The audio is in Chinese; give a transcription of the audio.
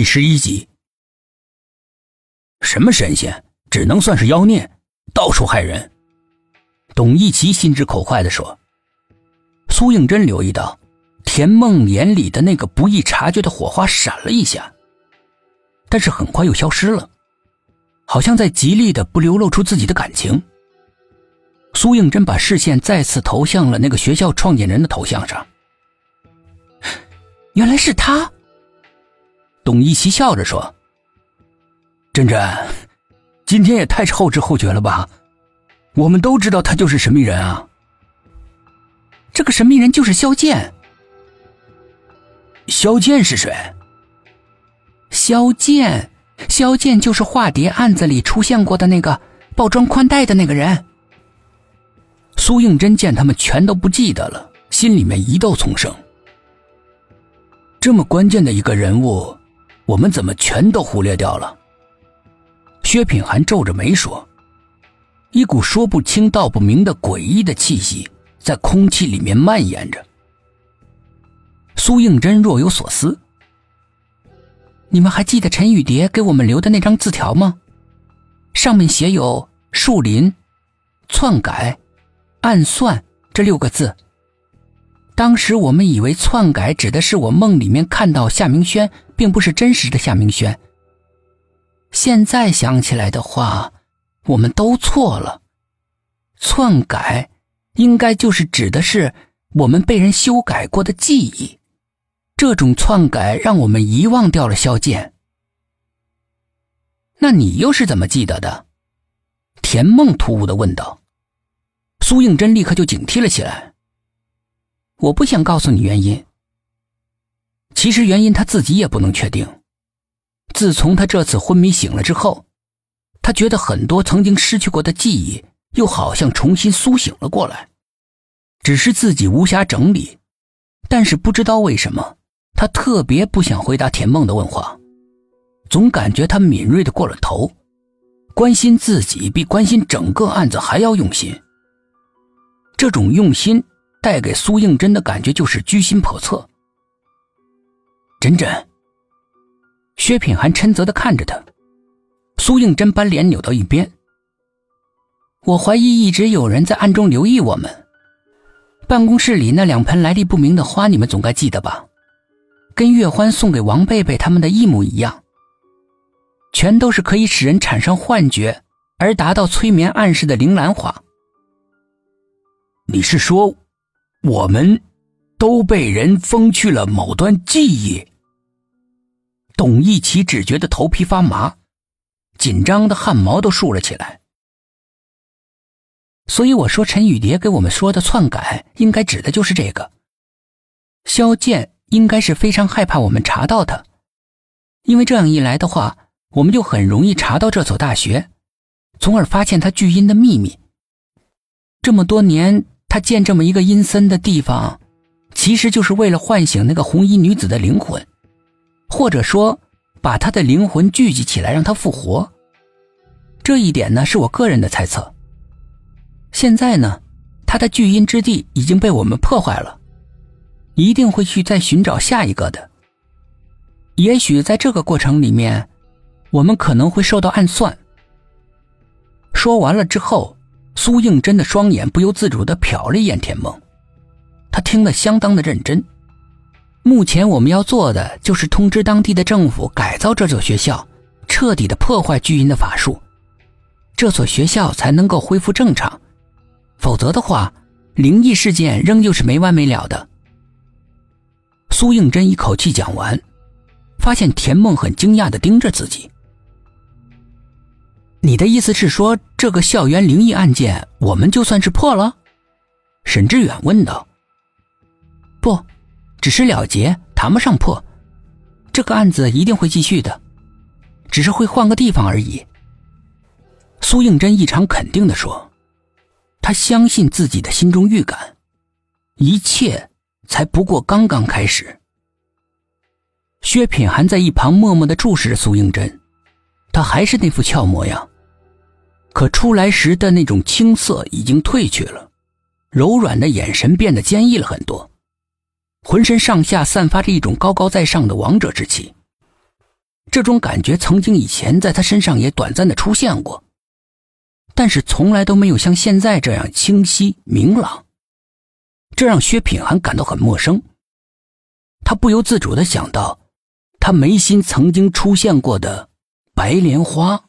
第十一集。什么神仙，只能算是妖孽，到处害人。董一奇心直口快的说。苏应真留意到，田梦眼里的那个不易察觉的火花闪了一下，但是很快又消失了，好像在极力的不流露出自己的感情。苏应真把视线再次投向了那个学校创建人的头像上，原来是他。董一奇笑着说：“真真，今天也太是后知后觉了吧？我们都知道他就是神秘人啊。这个神秘人就是萧剑。萧剑是谁？萧剑，萧剑就是化蝶案子里出现过的那个包装宽带的那个人。”苏应真见他们全都不记得了，心里面疑窦丛生。这么关键的一个人物。我们怎么全都忽略掉了？薛品涵皱着眉说：“一股说不清道不明的诡异的气息在空气里面蔓延着。”苏应真若有所思：“你们还记得陈雨蝶给我们留的那张字条吗？上面写有‘树林’‘篡改’‘暗算’这六个字。”当时我们以为篡改指的是我梦里面看到夏明轩，并不是真实的夏明轩。现在想起来的话，我们都错了。篡改应该就是指的是我们被人修改过的记忆，这种篡改让我们遗忘掉了萧剑。那你又是怎么记得的？田梦突兀的问道。苏应真立刻就警惕了起来。我不想告诉你原因。其实原因他自己也不能确定。自从他这次昏迷醒了之后，他觉得很多曾经失去过的记忆又好像重新苏醒了过来，只是自己无暇整理。但是不知道为什么，他特别不想回答田梦的问话，总感觉他敏锐的过了头，关心自己比关心整个案子还要用心。这种用心。带给苏应真的感觉就是居心叵测。真真，薛品涵嗔责的看着他，苏应真把脸扭到一边。我怀疑一直有人在暗中留意我们。办公室里那两盆来历不明的花，你们总该记得吧？跟月欢送给王贝贝他们的一模一样，全都是可以使人产生幻觉而达到催眠暗示的铃兰花。你是说？我们都被人封去了某段记忆。董一奇只觉得头皮发麻，紧张的汗毛都竖了起来。所以我说，陈雨蝶给我们说的篡改，应该指的就是这个。萧剑应该是非常害怕我们查到他，因为这样一来的话，我们就很容易查到这所大学，从而发现他巨婴的秘密。这么多年。他建这么一个阴森的地方，其实就是为了唤醒那个红衣女子的灵魂，或者说把她的灵魂聚集起来，让她复活。这一点呢，是我个人的猜测。现在呢，他的聚阴之地已经被我们破坏了，一定会去再寻找下一个的。也许在这个过程里面，我们可能会受到暗算。说完了之后。苏应真的双眼不由自主的瞟了一眼田梦，他听得相当的认真。目前我们要做的就是通知当地的政府改造这所学校，彻底的破坏巨阴的法术，这所学校才能够恢复正常。否则的话，灵异事件仍旧是没完没了的。苏应真一口气讲完，发现田梦很惊讶的盯着自己。你的意思是说，这个校园灵异案件，我们就算是破了？沈志远问道。不，只是了结，谈不上破。这个案子一定会继续的，只是会换个地方而已。苏应真异常肯定的说，他相信自己的心中预感，一切才不过刚刚开始。薛品涵在一旁默默的注视着苏应真，他还是那副俏模样。可出来时的那种青涩已经褪去了，柔软的眼神变得坚毅了很多，浑身上下散发着一种高高在上的王者之气。这种感觉曾经以前在他身上也短暂的出现过，但是从来都没有像现在这样清晰明朗。这让薛品涵感到很陌生。他不由自主的想到，他眉心曾经出现过的白莲花。